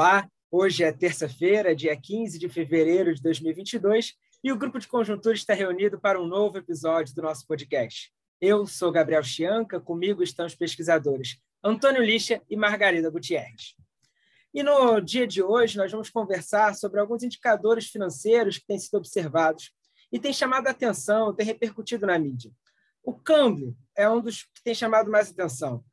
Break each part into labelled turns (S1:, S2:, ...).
S1: Olá, hoje é terça-feira, dia 15 de fevereiro de 2022, e o Grupo de Conjuntura está reunido para um novo episódio do nosso podcast. Eu sou Gabriel Chianca, comigo estão os pesquisadores Antônio Lixa e Margarida Gutierrez. E no dia de hoje nós vamos conversar sobre alguns indicadores financeiros que têm sido observados e têm chamado a atenção, têm repercutido na mídia. O câmbio é um dos que tem chamado mais atenção.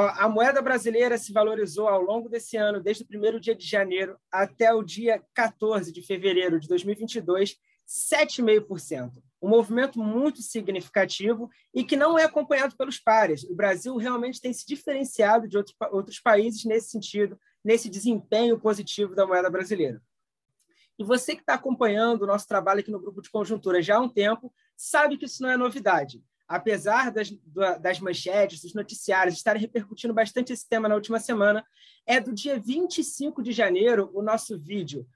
S1: A, moeda brasileira se valorizou ao longo desse ano, desde o primeiro dia de janeiro até o dia 14 de fevereiro de 2022, 7,5%. Um movimento muito significativo e que não é acompanhado pelos pares. O Brasil realmente tem se diferenciado de outros, outros países nesse sentido, nesse desempenho positivo da moeda brasileira. E você que está acompanhando o nosso trabalho aqui no Grupo de Conjuntura já há um tempo, sabe que isso não é novidade. Apesar das, das manchetes, dos noticiários estarem repercutindo bastante esse tema na última semana, é do dia 25 de janeiro o nosso vídeo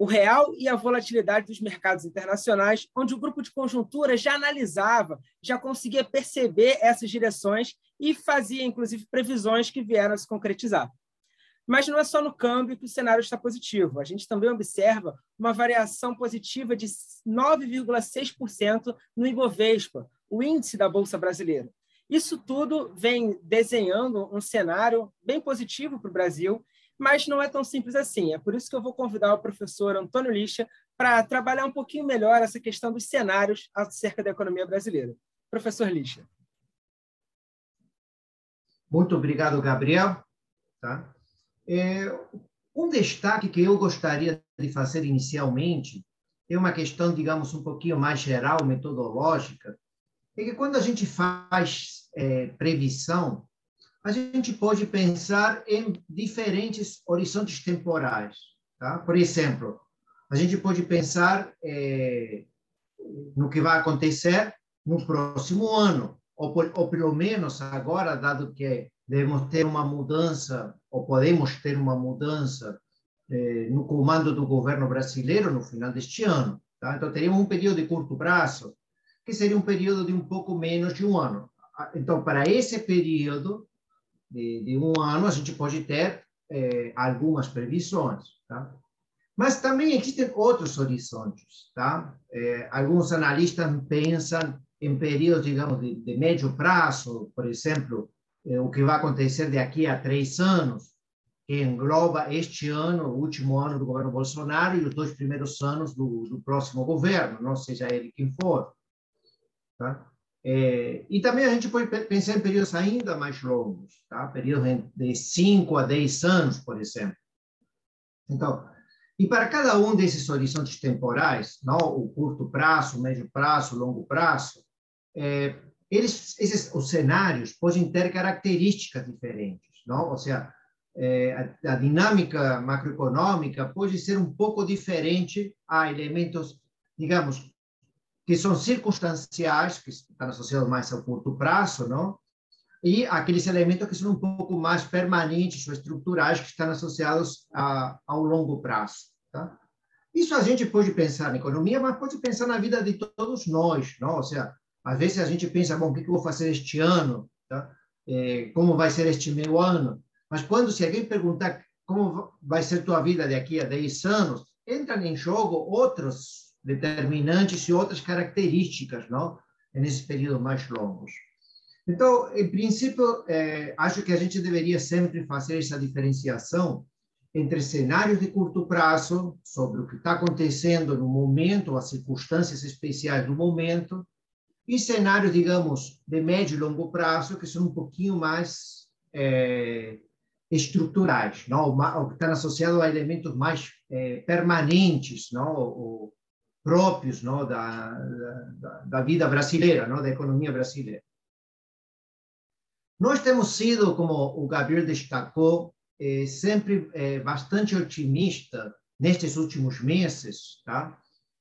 S1: o real e a volatilidade dos mercados internacionais, onde o grupo de conjuntura já analisava, já conseguia perceber essas direções e fazia, inclusive, previsões que vieram a se concretizar. Mas não é só no câmbio que o cenário está positivo. A gente também observa uma variação positiva de 9,6% no Ibovespa, o índice da Bolsa Brasileira. Isso tudo vem desenhando um cenário bem positivo para o Brasil mas não é tão simples assim. É por isso que eu vou convidar o professor Antônio Lixa para trabalhar um pouquinho melhor essa questão dos cenários acerca da economia brasileira. Professor Lixa.
S2: Muito obrigado, Gabriel. Tá? É, um destaque que eu gostaria de fazer inicialmente é uma questão, digamos, um pouquinho mais geral, metodológica, é que quando a gente faz é, previsão, a gente pode pensar em diferentes horizontes temporais. Tá? Por exemplo, a gente pode pensar é, no que vai acontecer no próximo ano, ou, ou pelo menos agora, dado que devemos ter uma mudança, ou podemos ter uma mudança é, no comando do governo brasileiro no final deste ano. Tá? Então, teríamos um período de curto prazo, que seria um período de um pouco menos de um ano. Então, para esse período, de, de um ano, a gente pode ter é, algumas previsões, tá? Mas também existem outros horizontes, tá? É, alguns analistas pensam em períodos, digamos, de, de médio prazo, por exemplo, é, o que vai acontecer daqui a três anos, que engloba este ano, o último ano do governo Bolsonaro e os dois primeiros anos do, do próximo governo, não seja ele quem for. Tá? É, e também a gente pode pensar em períodos ainda mais longos, tá? períodos de 5 a 10 anos, por exemplo. Então, e para cada um desses horizontes temporais, não, o curto prazo, o médio prazo, o longo prazo, é, eles, esses, os cenários podem ter características diferentes, não? ou seja, é, a, a dinâmica macroeconômica pode ser um pouco diferente a elementos, digamos, que são circunstanciais, que estão associados mais ao curto prazo, não? e aqueles elementos que são um pouco mais permanentes ou estruturais, que estão associados a, ao longo prazo. Tá? Isso a gente pode pensar na economia, mas pode pensar na vida de todos nós. Não? Ou seja, às vezes a gente pensa, bom, o que eu vou fazer este ano? Tá? É, como vai ser este meu ano? Mas quando, se alguém perguntar como vai ser tua vida daqui a 10 anos, entram em jogo outros determinantes e outras características, não? Nesses períodos mais longos. Então, em princípio, é, acho que a gente deveria sempre fazer essa diferenciação entre cenários de curto prazo, sobre o que está acontecendo no momento, as circunstâncias especiais do momento, e cenários, digamos, de médio e longo prazo, que são um pouquinho mais é, estruturais, não? O que estão associados a elementos mais é, permanentes, não? Próprios não, da, da, da, vida brasileira, não, da economia brasileira. Nós temos sido, como o Gabriel destacou, eh, sempre eh, bastante otimista nestes últimos meses, tá?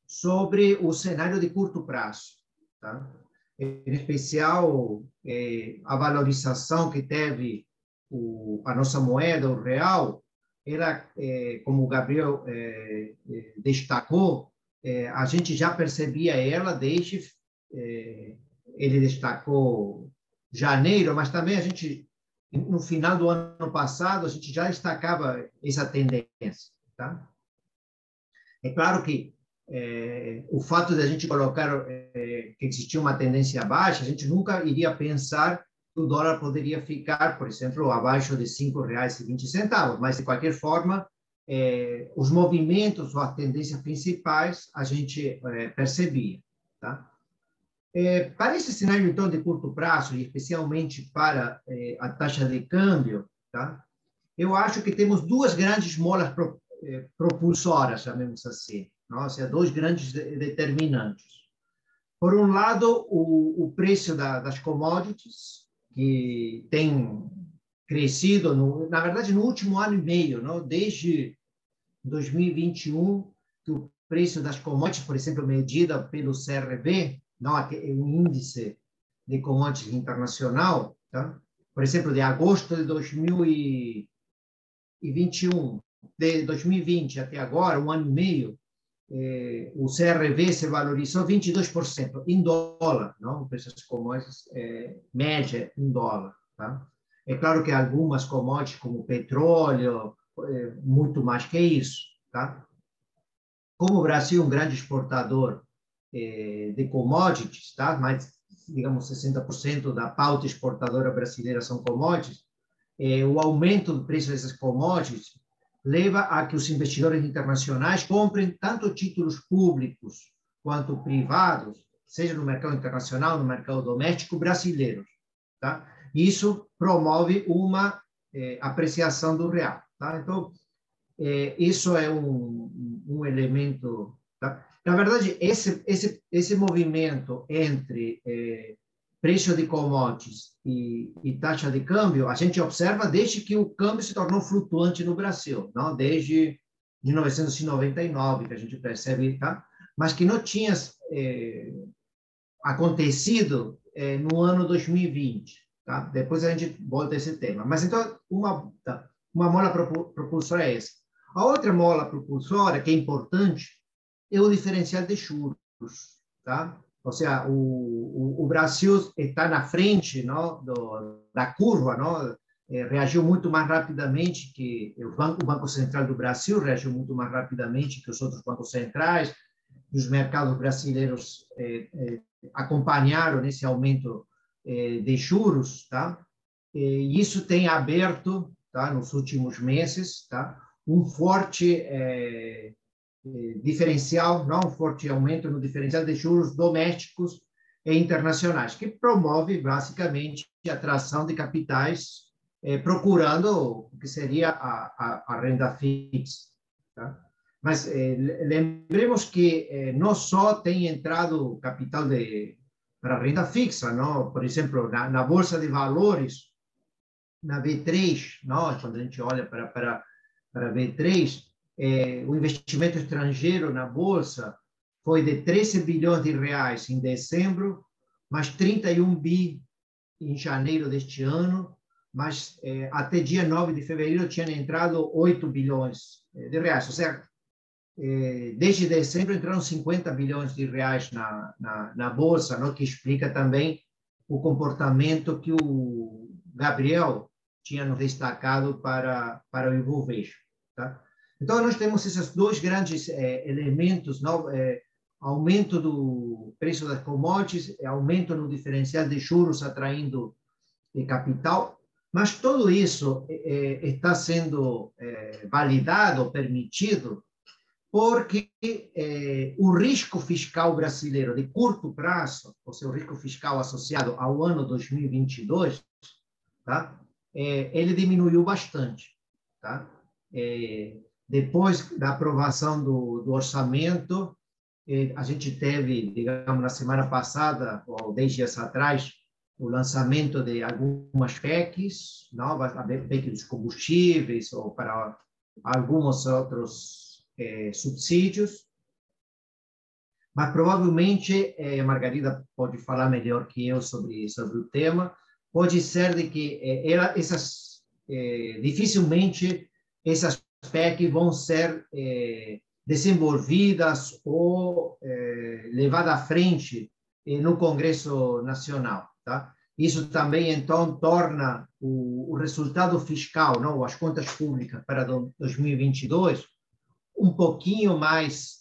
S2: sobre o cenário de curto prazo, tá? Em especial eh, a valorização que teve o, a nossa moeda, o real, era, como o Gabriel destacou, é, a gente já percebia ela desde é, ele destacou janeiro, mas também a gente no final do ano passado, a gente já destacava essa tendência. Tá? É claro que é, o fato de a gente colocar é, que existia uma tendência baixa, a gente nunca iria pensar que o dólar poderia ficar, por exemplo, abaixo de R$ 5,20, mas, de qualquer forma, é, os movimentos ou as tendências principais a gente é, percebia. Tá? É, para esse cenário, então, de curto prazo, e especialmente para é, a taxa de câmbio, tá? eu acho que temos duas grandes molas pro, é, propulsoras, chamemos assim, não? ou seja, dois grandes determinantes. Por um lado, o, o preço da, das commodities, que tem crescido, no, na verdade, no último ano e meio, não? desde 2021, que o preço das commodities, por exemplo, medida pelo CRB, não um índice de commodities internacional, tá? por exemplo, de agosto de 2021, de 2020 até agora, um ano e meio, eh, o CRV se valorizou 22% em dólar, não? O preço das commodities é, média em dólar, tá? É claro que algumas commodities, como petróleo, é, muito mais que isso, tá? Como o Brasil é um grande exportador eh, de commodities, tá? mais, digamos, 60% da pauta exportadora brasileira são commodities, eh, o aumento do preço dessas commodities leva a que os investidores internacionais comprem tanto títulos públicos quanto privados, seja no mercado internacional, no mercado doméstico brasileiro. Tá? Isso promove uma apreciação do real. Tá? Então, eh, isso é um, um elemento. Tá? Na verdade, esse, esse, esse movimento entre eh, preço de commodities e, e, taxa de câmbio, a gente observa desde que o câmbio se tornou flutuante no Brasil, não? desde 1999 que a gente percebe, tá? mas que não tinha eh, acontecido eh, no ano 2020. Tá? Depois a gente volta a esse tema. Mas então, uma, tá? Uma mola propulsora é essa. A outra mola propulsora, que é importante, é o diferencial de juros. Tá? Ou seja, o, o, o Brasil está na frente não, do, da curva, não? É, reagiu muito mais rapidamente que o Banco, o Banco Central do Brasil reagiu muito mais rapidamente que os outros bancos centrais, os mercados brasileiros é, é, acompanharam nesse aumento é, de juros, tá? E isso tem aberto, tá, nos últimos meses, tá, um forte é, eh, diferencial, não um forte aumento no diferencial de juros domésticos e internacionais, que promove basicamente a atração de capitais eh, procurando o que seria a, a, a renda fixa. Tá? Mas eh, lembremos que eh, não só tem entrado capital de, para renda fixa, não? por exemplo, na, na Bolsa de Valores, na B3, não? quando a gente olha para, para, para B3, é, o investimento estrangeiro na bolsa foi de 13 bilhões de reais em dezembro, mais 31 bi em janeiro deste ano, mas é, até dia 9 de fevereiro tinham entrado 8 bilhões é, de reais, ou seja, é, desde dezembro entraram 50 bilhões de reais na, na, na bolsa, não? que explica também o comportamento que o Gabriel tinha nos destacado para, para o Ibovespa. Tá? Então, nós temos esses dois grandes é, elementos, não? É, aumento do preço das commodities, aumento no diferencial de juros atraindo capital, mas tudo isso é, está sendo validado, permitido, porque o risco fiscal brasileiro de curto prazo, ou seja, o risco fiscal associado ao ano 2022, tá? ele diminuiu bastante. Tá? Depois da aprovação do, do orçamento, eh, a gente teve, digamos, na semana passada, ou dez dias atrás, o lançamento de algumas PECs, novas, a PEC dos combustíveis, ou para alguns outros eh, subsídios. Mas provavelmente, eh, a Margarida pode falar melhor que eu sobre, sobre o tema, pode ser de que eh, ela, essas, eh, dificilmente essas PEC vão ser é, desenvolvidas ou é, levadas à frente é, no Congresso Nacional. Tá? Isso também, então, torna o, o resultado fiscal, não, as contas públicas para 2022, um pouquinho mais,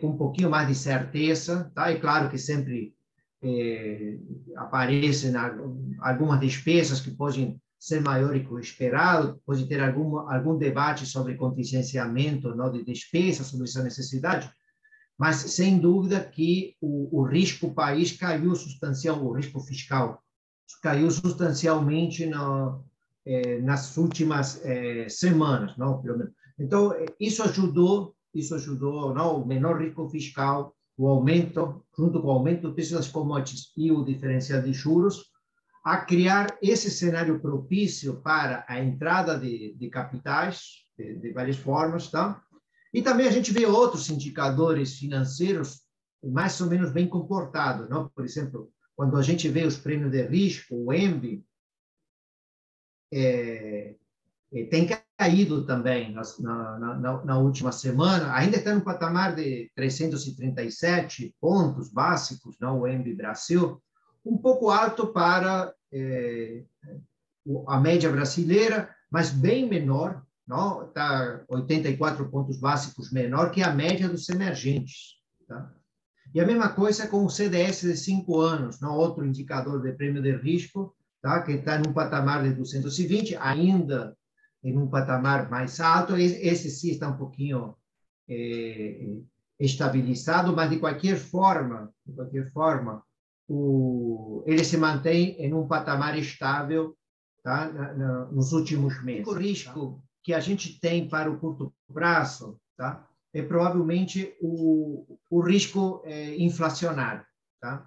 S2: com um pouquinho mais de certeza. Tá? É claro que sempre é, aparecem algumas despesas que podem ser maiores que o esperado, pode ter algum, algum debate sobre contingenciamento não, de despesas, sobre essa necessidade, mas sem dúvida que o, o risco país caiu substancial, o risco fiscal caiu substancialmente no, eh, nas últimas eh, semanas, não? Pelo menos. Então isso ajudou, isso ajudou, não? O menor risco fiscal, o aumento, junto com o aumento do preço das commodities e o diferencial de juros, a criar esse cenário propício para a entrada de, de capitais de, de várias formas, tá? E também a gente vê outros indicadores financeiros mais ou menos bem comportados, não? Por exemplo, quando a gente vê os prêmios de risco, o ENVI, é, é, tem caído também na, na, na, na, última semana, ainda está no patamar de 337 pontos básicos, o ENVI Brasil, um pouco alto para é, a média brasileira, mas bem menor, não? Está 84 pontos básicos menor que a média dos emergentes. Tá? E a mesma coisa com o CDS de cinco anos, não? outro indicador de prêmio de risco, tá? que está num patamar de 220, ainda em um patamar mais alto. Esse sim está um pouquinho é, estabilizado, mas de qualquer forma, de qualquer forma, o, ele se mantém em um patamar estável tá? Na, na, nos últimos meses. O risco que a gente tem para o curto prazo, tá? é provavelmente o, o risco é, inflacionário. Tá?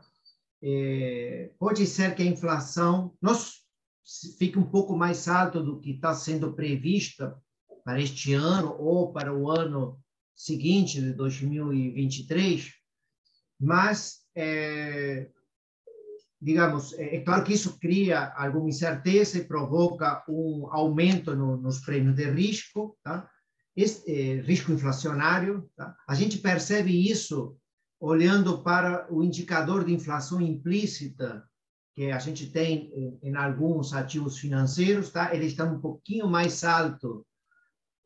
S2: É, pode ser que a inflação nós, fique um pouco mais alta do que está sendo prevista para este ano ou para o ano seguinte, de 2023, mas, é, digamos, é, é, claro que isso cria alguma incerteza e provoca um aumento no, nos prêmios de risco, tá? esse, eh, risco inflacionário. Tá? A gente percebe isso olhando para o indicador de inflação implícita que a gente tem em, alguns ativos financeiros, tá? Ele está um pouquinho mais alto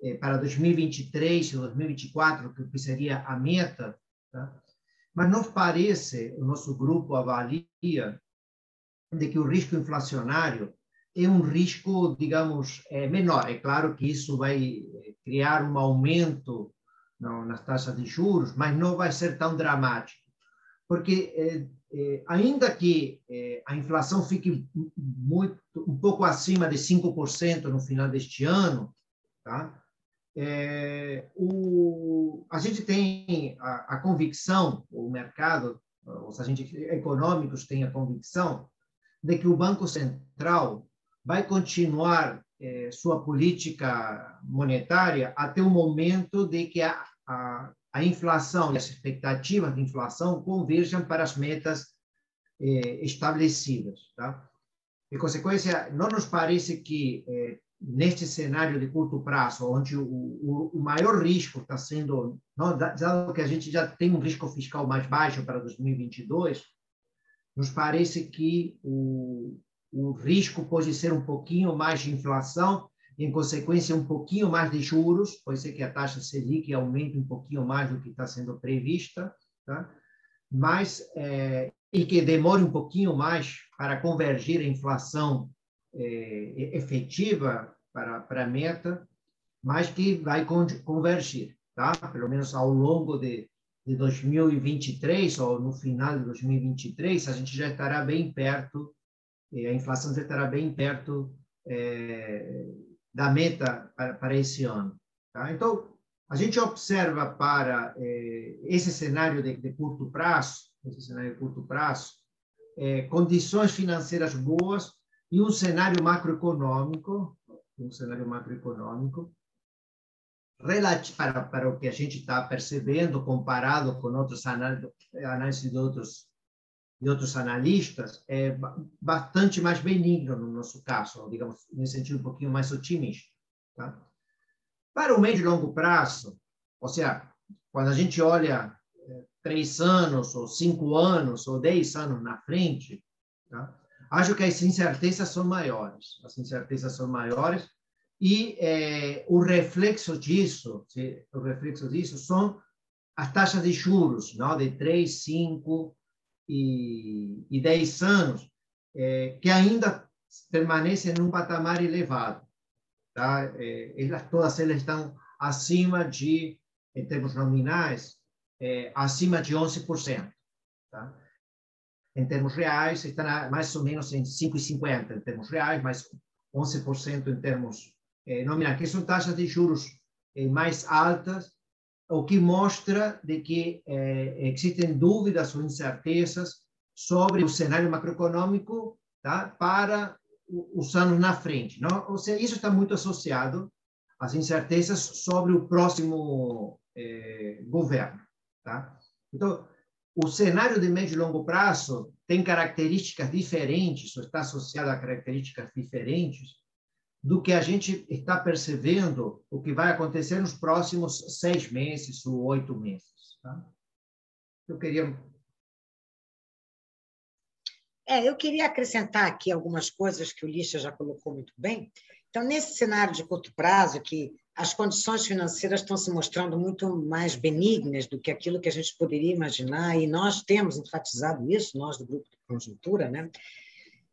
S2: eh, para 2023 e 2024, que seria a meta, tá? Mas nos parece, o nosso grupo avalia de que o risco inflacionário é um risco, digamos, é menor. É claro que isso vai criar um aumento nas taxas de juros, mas não vai ser tão dramático. Porque, é, é, ainda que é, a inflação fique muito, um pouco acima de 5% no final deste ano, tá? É, o, a gente tem a, a, convicção, o mercado, os agentes econômicos têm a convicção de que o Banco Central vai continuar eh, sua política monetária até o momento de que a, a, a, inflação e as expectativas de inflação converjam para as metas eh, estabelecidas. Tá? Em consequência, não nos parece que eh, neste cenário de curto prazo, onde o, o, o maior risco está sendo, não, dado que a gente já tem um risco fiscal mais baixo para 2022, nos parece que o, o risco pode ser um pouquinho mais de inflação, em consequência, um pouquinho mais de juros, pode ser que a taxa Selic aumente um pouquinho mais do que está sendo prevista, tá? mas é, e que demore um pouquinho mais para convergir a inflação é, efetiva para, para a meta, mas que vai convergir, tá? pelo menos ao longo de, de 2023 ou no final de 2023, a gente já estará bem perto a inflação já estará bem perto é, da meta para, para esse ano. Tá? Então, a gente observa para é, esse cenário de, de, curto prazo, esse cenário de curto prazo, é, condições financeiras boas e um cenário macroeconômico, um cenário macroeconômico para, para o que a gente está percebendo comparado com outros análises de outros de outros analistas é bastante mais benigno no nosso caso, digamos, nesse sentido um pouquinho mais otimista. Tá? Para o médio e longo prazo, ou seja, quando a gente olha é, três anos, ou cinco anos, ou dez anos na frente, tá? Acho que as incertezas são maiores, as incertezas são maiores e é, o reflexo disso, o reflexo disso são as taxas de juros, não, de 3, 5 e, e 10 anos, é, que ainda permanecem num patamar elevado. Tá? É, elas, todas elas estão acima de, em termos nominais, é, acima de 11%. Tá? Em termos reais, está mais ou menos em 5,50% em termos reais, mais 11% em termos é, nominais, que são taxas de juros é, mais altas, o que mostra de que é, existem dúvidas ou incertezas sobre o cenário macroeconômico tá? para os anos na frente. Não? Ou seja, isso está muito associado às incertezas sobre o próximo eh, governo. Tá? Então, o cenário de médio e longo prazo tem características diferentes, ou está associado a características diferentes do que a gente está percebendo o que vai acontecer nos próximos seis meses ou oito meses. Tá? Eu queria.
S3: É, eu queria acrescentar aqui algumas coisas que o Lixa já colocou muito bem. Então, nesse cenário de curto prazo, que as condições financeiras estão se mostrando muito mais benignas do que aquilo que a gente poderia imaginar, e nós temos enfatizado isso, nós do grupo de conjuntura, né?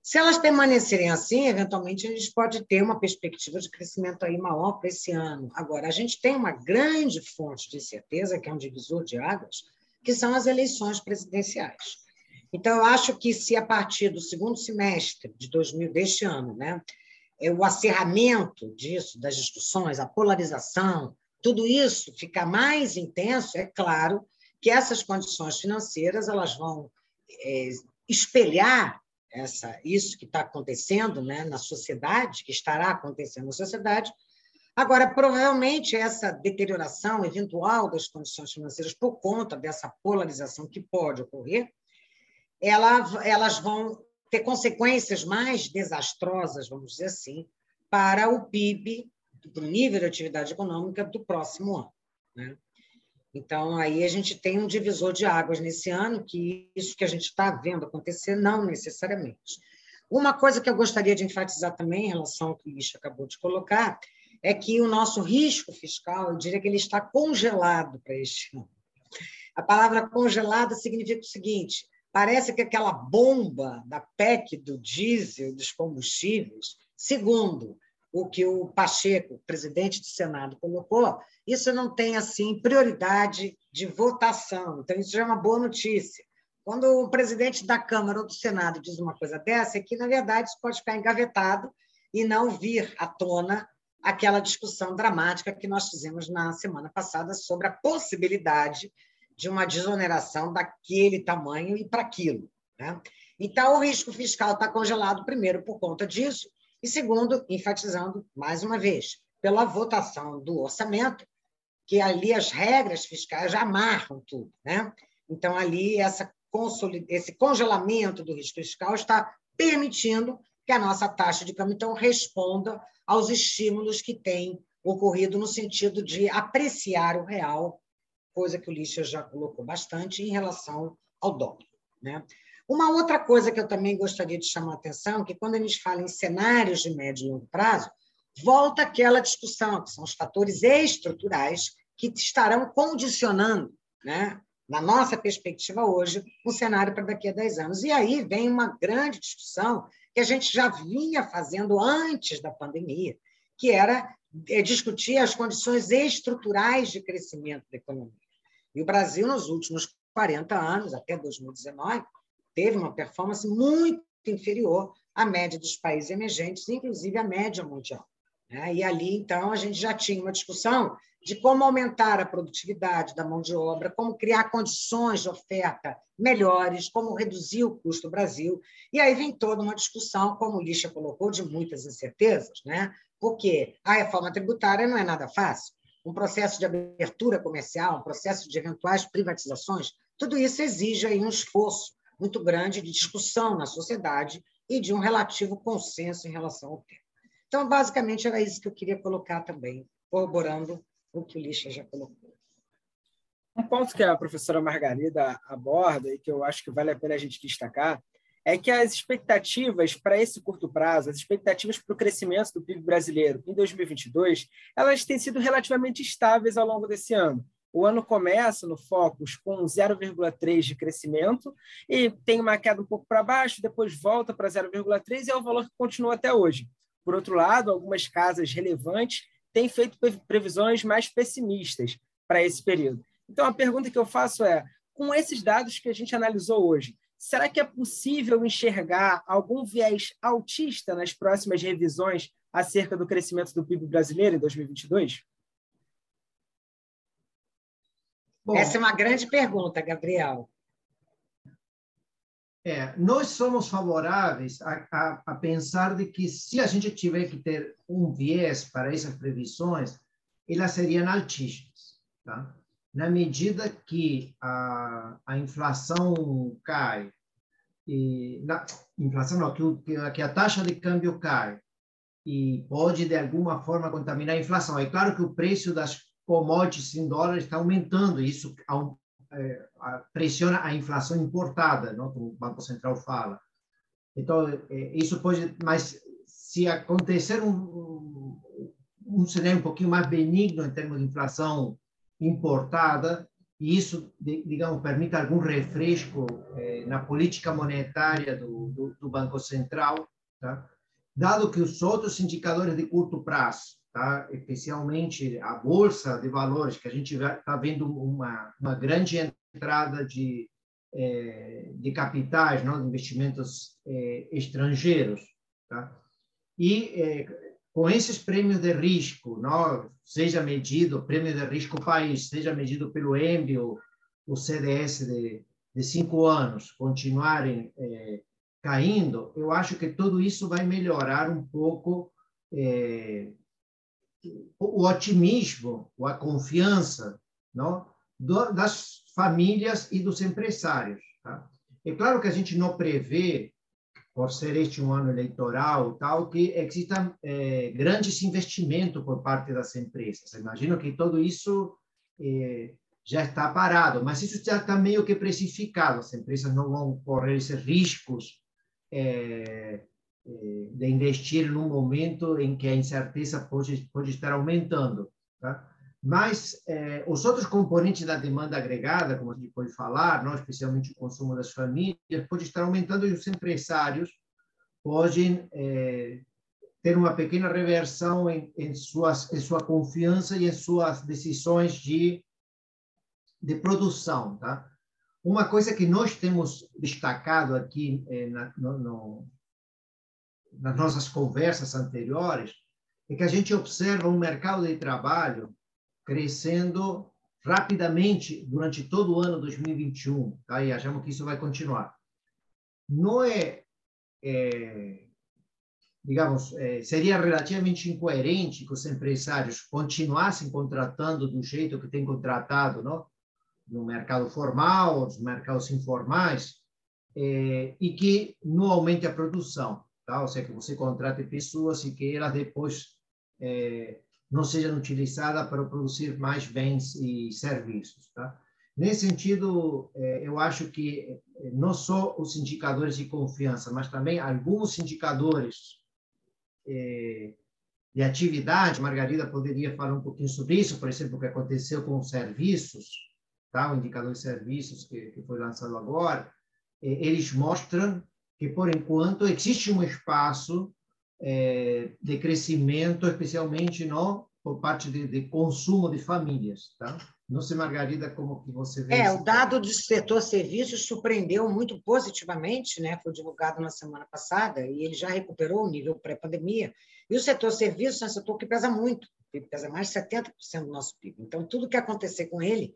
S3: Se elas permanecerem assim, eventualmente a gente pode ter uma perspectiva de crescimento aí maior para esse ano. Agora, a gente tem uma grande fonte de certeza, que é um divisor de águas, que são as eleições presidenciais. Então, eu acho que se a partir do segundo semestre de 2000, deste ano, né, é, o acerramento disso, das discussões, a polarização, tudo isso ficar mais intenso, é claro que essas condições financeiras elas vão é, espelhar essa, isso que está acontecendo né, na sociedade, que estará acontecendo na sociedade. Agora, provavelmente, essa deterioração eventual das condições financeiras por conta dessa polarização que pode ocorrer, ela, elas vão ter consequências mais desastrosas, vamos dizer assim, para o PIB, para o nível de atividade econômica do próximo ano. Né? Então, aí a gente tem um divisor de águas nesse ano, que isso que a gente está vendo acontecer, não necessariamente. Uma coisa que eu gostaria de enfatizar também, em relação ao que o Luiz acabou de colocar, é que o nosso risco fiscal, eu diria que ele está congelado para este ano. A palavra congelada significa o seguinte: Parece que aquela bomba da PEC do diesel, dos combustíveis, segundo o que o Pacheco, presidente do Senado, colocou, isso não tem assim prioridade de votação. Então, isso já é uma boa notícia. Quando o presidente da Câmara ou do Senado diz uma coisa dessa, é que, na verdade, isso pode ficar engavetado e não vir à tona aquela discussão dramática que nós fizemos na semana passada sobre a possibilidade de uma desoneração daquele tamanho e para aquilo. Né? Então, o risco fiscal está congelado, primeiro, por conta disso, e segundo, enfatizando mais uma vez, pela votação do orçamento, que ali as regras fiscais já amarram tudo. Né? Então, ali, essa esse congelamento do risco fiscal está permitindo que a nossa taxa de câmbio então responda aos estímulos que têm ocorrido no sentido de apreciar o real coisa que o Lixa já colocou bastante em relação ao dólar. Né? Uma outra coisa que eu também gostaria de chamar a atenção, é que quando a gente fala em cenários de médio e longo prazo, volta aquela discussão, que são os fatores estruturais que estarão condicionando, né, na nossa perspectiva hoje, um cenário para daqui a 10 anos. E aí vem uma grande discussão que a gente já vinha fazendo antes da pandemia, que era é, discutir as condições estruturais de crescimento da economia. E o Brasil, nos últimos 40 anos, até 2019, teve uma performance muito inferior à média dos países emergentes, inclusive à média mundial. Né? E ali, então, a gente já tinha uma discussão de como aumentar a produtividade da mão de obra, como criar condições de oferta melhores, como reduzir o custo do Brasil. E aí vem toda uma discussão, como o Lixa colocou, de muitas incertezas, né? porque a reforma tributária não é nada fácil um processo de abertura comercial, um processo de eventuais privatizações, tudo isso exige aí um esforço muito grande de discussão na sociedade e de um relativo consenso em relação ao tema. Então, basicamente, era isso que eu queria colocar também, corroborando o que o Lixa já colocou.
S1: Um ponto que a professora Margarida aborda e que eu acho que vale a pena a gente destacar é que as expectativas para esse curto prazo, as expectativas para o crescimento do PIB brasileiro em 2022, elas têm sido relativamente estáveis ao longo desse ano. O ano começa no Focus com 0,3 de crescimento e tem uma queda um pouco para baixo, depois volta para 0,3 e é o valor que continua até hoje. Por outro lado, algumas casas relevantes têm feito previsões mais pessimistas para esse período. Então, a pergunta que eu faço é: com esses dados que a gente analisou hoje, será que é possível enxergar algum viés autista nas próximas revisões acerca do crescimento do PIB brasileiro em 2022?
S3: Bom, Essa é uma grande pergunta, Gabriel.
S2: É, nós somos favoráveis a, a, a, pensar de que se a gente tiver que ter um viés para essas previsões, elas seriam altíssimas, tá? Na medida que a, a inflação cai, e na inflação não, que, que a taxa de câmbio cai e pode de alguma forma contaminar a inflação. É claro que o preço das commodities em dólares está aumentando, isso é, pressiona a inflação importada, não? como o Banco Central fala. Então, é, isso pode, mas se acontecer um, um cenário um pouquinho mais benigno em termos de inflação importada, e isso, digamos, permite algum refresco eh, na política monetária do, do, do Banco Central, tá? dado que os outros indicadores de curto prazo, tá? especialmente a bolsa de valores, que a gente está vendo uma, uma grande entrada de, é, de capitais, não? de investimentos é, estrangeiros. Tá? E é, com esses prêmios de risco, não? seja medido, prêmio de risco país, seja medido pelo EMB, o, o CDS de, de cinco anos, continuarem caindo, eu acho que tudo isso vai melhorar um pouco o otimismo, a confiança não? das famílias e dos empresários. Tá? É claro que a gente não prevê, por ser este um ano eleitoral, tal, que existam é, grandes investimentos por parte das empresas. Imagino que tudo isso é, já está parado, mas isso já está meio que precificado. As empresas não vão correr esses riscos é, de investir num momento em que a incerteza pode, pode estar aumentando. Tá? Mas eh, os outros componentes da demanda agregada, como a gente pode falar, não? especialmente o consumo das famílias, pode estar aumentando e os empresários podem eh, ter uma pequena reversão em, em, suas, em sua confiança e em suas decisões de, de produção. Tá? Uma coisa que nós temos destacado aqui eh, na, no, no nas nossas conversas anteriores, é que a gente observa um mercado de trabalho crescendo rapidamente durante todo o ano 2021, tá? e achamos que isso vai continuar. Não é, é digamos, é, seria relativamente incoerente que os empresários continuassem contratando do jeito que têm contratado, não? no mercado formal, nos mercados informais, é, e que não aumente a produção tá? ou seja, que você contrate pessoas e que elas depois é, não sejam utilizadas para produzir mais bens e serviços. Tá? Nesse sentido, é, eu acho que é, não só os indicadores de confiança, mas também alguns indicadores é, de atividade, Margarida poderia falar um pouquinho sobre isso, por exemplo, o que aconteceu com os serviços, tá? o indicador de serviços que, que foi lançado agora, eles mostram que, por enquanto, existe um espaço é, de crescimento, especialmente no, por parte de, de, consumo de famílias. Tá? Não sei, Margarida, como que você vê
S3: É, o dado do setor serviços surpreendeu muito positivamente, né? foi divulgado na semana passada, e ele já recuperou o nível pré-pandemia. E o setor serviços é um setor que pesa muito, pesa mais de 70% do nosso PIB. Então, tudo que acontecer com ele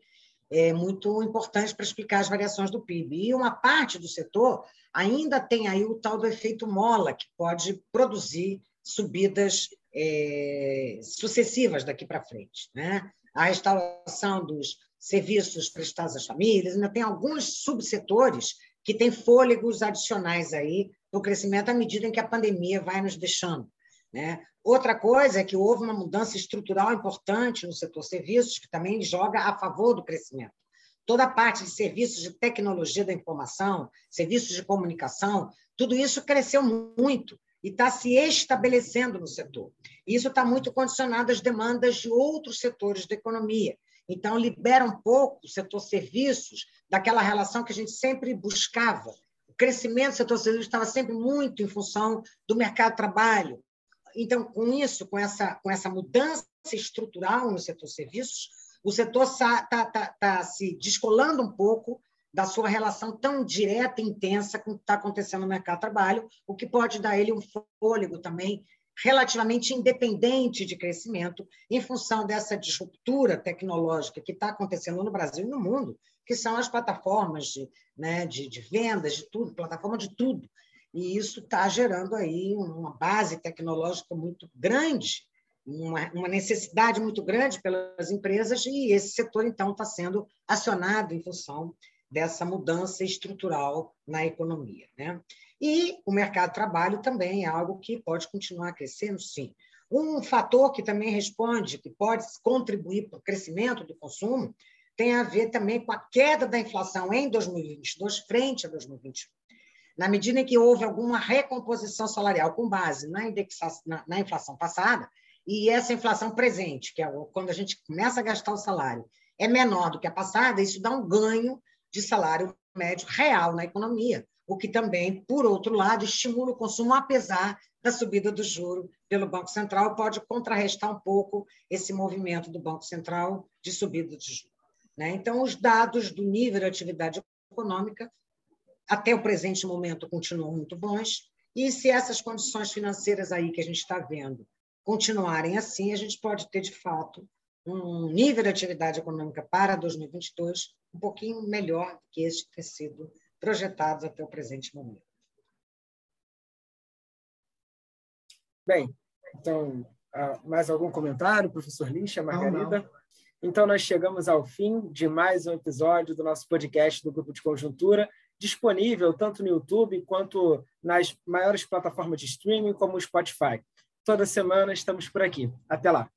S3: é muito importante para explicar as variações do PIB. E uma parte do setor ainda tem aí o tal do efeito mola, que pode produzir subidas é, sucessivas daqui para frente. Né? A restauração dos serviços prestados às famílias, ainda tem alguns subsetores que têm fôlegos adicionais aí para o crescimento à medida em que a pandemia vai nos deixando. Né? Outra coisa é que houve uma mudança estrutural importante no setor serviços, que também joga a favor do crescimento. toda a parte de serviços de tecnologia da informação, serviços de comunicação, tudo isso cresceu muito e está se estabelecendo no setor. Isso está muito condicionado às demandas de outros setores da economia. Então, libera um pouco o setor serviços daquela relação que a gente sempre buscava. O crescimento do setor serviços estava sempre muito em função do mercado de trabalho. Então, com isso, com essa, com essa mudança estrutural no setor serviços, o setor está tá, tá, se descolando um pouco da sua relação tão direta e intensa com o que está acontecendo no mercado de trabalho, o que pode dar ele um fôlego também relativamente independente de crescimento, em função dessa disruptura tecnológica que está acontecendo no Brasil e no mundo, que são as plataformas de, né, de, de vendas, de tudo, plataforma de tudo. E isso está gerando aí uma base tecnológica muito grande, uma, uma necessidade muito grande pelas empresas, e esse setor, então, está sendo acionado em função dessa mudança estrutural na economia. Né? E o mercado de trabalho também é algo que pode continuar crescendo, sim. Um fator que também responde, que pode contribuir para o crescimento do consumo, tem a ver também com a queda da inflação em 2022 frente a 2021. Na medida em que houve alguma recomposição salarial com base na, na, na inflação passada, e essa inflação presente, que é quando a gente começa a gastar o salário, é menor do que a passada, isso dá um ganho de salário médio real na economia, o que também, por outro lado, estimula o consumo, apesar da subida do juro pelo Banco Central, pode contrarrestar um pouco esse movimento do Banco Central de subida de juros. Né? Então, os dados do nível de atividade econômica, até o presente momento, continuam muito bons, e se essas condições financeiras aí que a gente está vendo continuarem assim, a gente pode ter, de fato, um nível de atividade econômica para 2022 um pouquinho melhor do que este ter sido projetado até o presente momento.
S1: Bem, então, ah, mais algum comentário, professor Lixa, Margarida? Não, não. Então, nós chegamos ao fim de mais um episódio do nosso podcast do Grupo de Conjuntura, disponível tanto no YouTube quanto nas maiores plataformas de streaming, como o Spotify. Toda semana estamos por aqui. Até lá!